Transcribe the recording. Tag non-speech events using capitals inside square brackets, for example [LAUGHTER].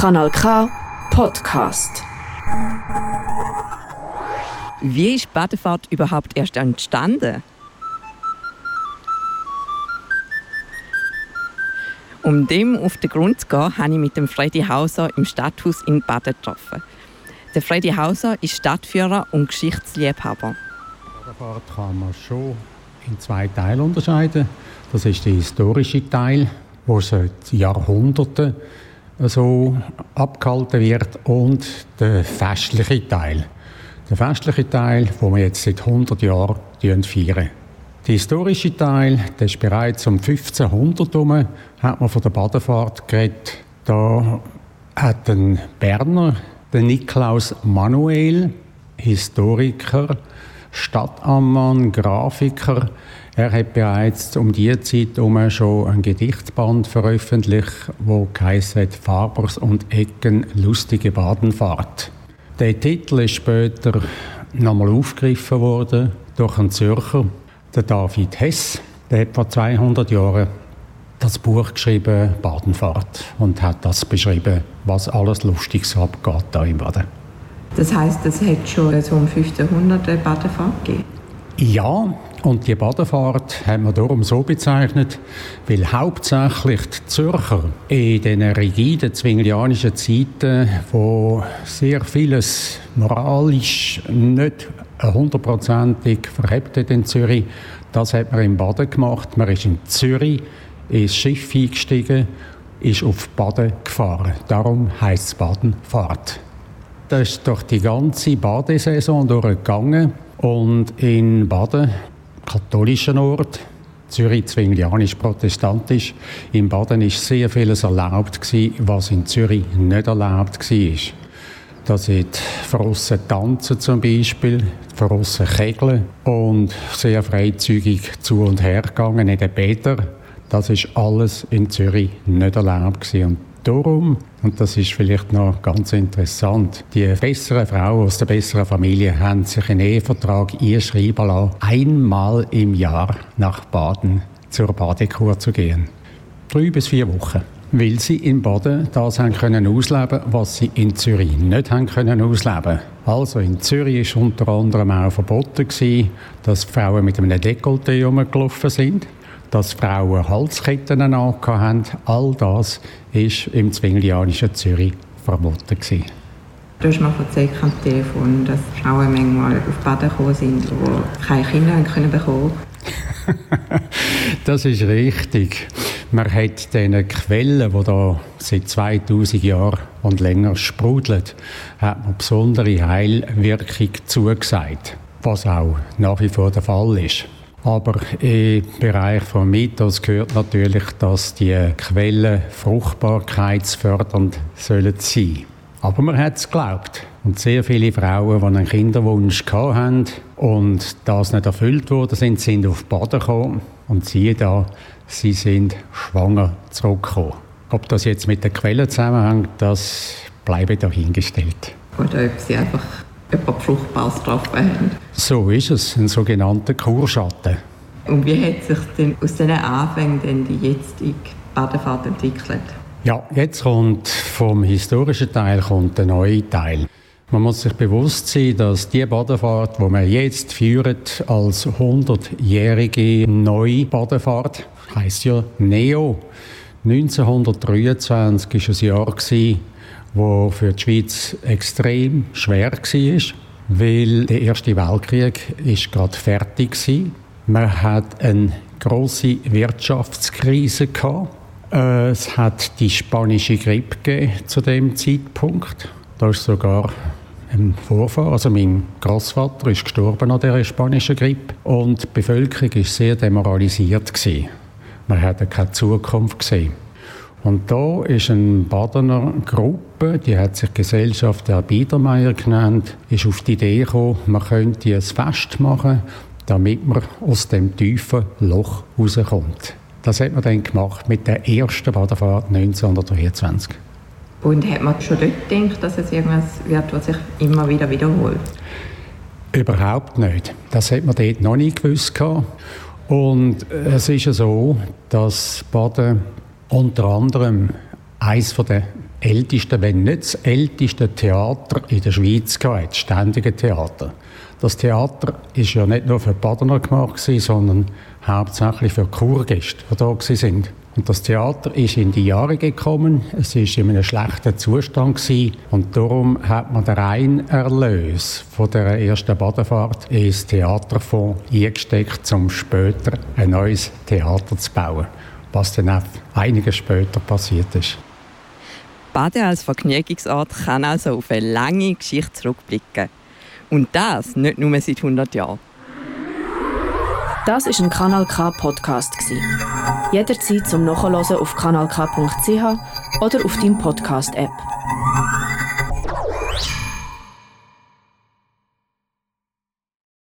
Kanal K Podcast. Wie ist Badefahrt überhaupt erst entstanden? Um dem auf den Grund zu gehen, habe ich mit dem Freddy Hauser im Stadthaus in Baden getroffen. Der Freddy Hauser ist Stadtführer und Geschichtsliebhaber. Badefahrt kann man schon in zwei Teile unterscheiden. Das ist der historische Teil, wo seit Jahrhunderten so abgehalten wird, und der festliche Teil. Der festliche Teil, wo wir jetzt seit 100 Jahren feiern. Der historische Teil, der ist bereits um 1500 herum, hat man von der Badefahrt geredet. Da hat ein Berner, der Niklaus Manuel, Historiker, Stadtammann, Grafiker, er hat bereits um diese Zeit herum schon ein Gedichtband veröffentlicht, wo heißt Fabers und Ecken lustige Badenfahrt. Der Titel ist später nochmal aufgegriffen worden durch einen Zürcher, der David Hess. Der hat vor 200 Jahren das Buch geschrieben, Badenfahrt, und hat das beschrieben, was alles Lustiges abgeht da im Baden. Das heißt, es hat schon so um 1500 eine Badefahrt gegeben? Ja, und die Badefahrt haben wir darum so bezeichnet, weil hauptsächlich die Zürcher in diesen rigiden zwinglianischen Zeiten, wo sehr vieles moralisch nicht hundertprozentig verhebt hat in Zürich, das hat man im Baden gemacht. Man ist in Zürich ins Schiff eingestiegen, ist auf Baden gefahren. Darum heisst es Badenfahrt. Das ist durch die ganze Badesaison durchgegangen. Und in Baden katholischen Ort. Zürich zwinglianisch-protestantisch. In Baden ist sehr vieles erlaubt gewesen, was in Zürich nicht erlaubt war. Da sind verrossen Tanzen zum Beispiel, verrossen Kegeln und sehr freizügig zu und her gegangen in den Bädern. Das ist alles in Zürich nicht erlaubt gewesen. Und Darum, und das ist vielleicht noch ganz interessant, die besseren Frauen aus der besseren Familie haben sich einen Ehevertrag einschreiben lassen, einmal im Jahr nach Baden zur Badekur zu gehen. Drei bis vier Wochen. Weil sie in Baden das haben können ausleben, was sie in Zürich nicht haben können ausleben. Also in Zürich war unter anderem auch verboten gewesen, dass Frauen mit einem Dekolleté rumgelaufen sind dass Frauen Halsketten haben. All das war im zwinglianischen Zürich verboten. Gewesen. Du hast mir erzählt am Telefon, dass Frauen manchmal auf Baden gekommen sind, die keine Kinder können bekommen [LAUGHS] Das ist richtig. Man hat diesen Quellen, die da seit 2000 Jahren und länger sprudeln, hat man besondere Heilwirkung zugesagt, was auch nach wie vor der Fall ist. Aber im Bereich von Mythos gehört natürlich, dass die Quellen fruchtbarkeitsfördernd sollen sein. Aber man hat es geglaubt. Und sehr viele Frauen, die einen Kinderwunsch hatten und das nicht erfüllt wurde, sind, sind auf Baden gekommen. Und siehe da, sie sind schwanger zurückgekommen. Ob das jetzt mit den Quellen zusammenhängt, das bleibe dahingestellt. Oder ob sie einfach etwas Fruchtbares getroffen haben. So ist es, ein sogenannter Kurschatten. Und wie hat sich denn aus diesen Anfängen denn die jetzige Badefahrt entwickelt? Ja, jetzt kommt vom historischen Teil kommt der neue Teil. Man muss sich bewusst sein, dass die Badefahrt, die wir jetzt führen, als 100-jährige neue Badefahrt, heisst ja Neo. 1923 war ein Jahr, wo für die Schweiz extrem schwer war, weil der Erste Weltkrieg ist gerade fertig war. Man hat eine große Wirtschaftskrise gehabt. Äh, es hat die spanische Grippe zu dem Zeitpunkt. Da ist sogar ein Vorfahr, also mein Großvater, ist gestorben an der spanischen Grippe und die Bevölkerung ist sehr demoralisiert gewesen. Man hatte keine Zukunft gesehen. Und da ist eine Badener Gruppe, die hat sich Gesellschaft der Biedermeier genannt, ist auf die Idee gekommen, man könnte ein Fest machen, damit man aus dem tiefen Loch rauskommt. Das hat man dann gemacht mit der ersten Badefahrt 1923. Und hat man schon dort gedacht, dass es irgendwas wird, was sich immer wieder wiederholt? Überhaupt nicht. Das hat man dort noch nie gewusst. Und es ist ja so, dass Baden unter anderem eines der älteste, wenn nicht das älteste Theater in der Schweiz das ständige Theater. Das Theater ist ja nicht nur für Badener gemacht, sondern hauptsächlich für Kurgäste, die da waren. Und das Theater ist in die Jahre gekommen. Es ist in einem schlechten Zustand gewesen. und darum hat man den reinen Erlös von der ersten Badefahrt ins Theaterfonds eingesteckt, um später ein neues Theater zu bauen, was dann auch einiges später passiert ist. Baden als Vergnügungsort kann also auf eine lange Geschichte zurückblicken. Und das nicht nur seit 100 Jahren. Das ist ein Kanal K Podcast Jederzeit zum Nachhören auf kanalk.ch oder auf deinem Podcast App.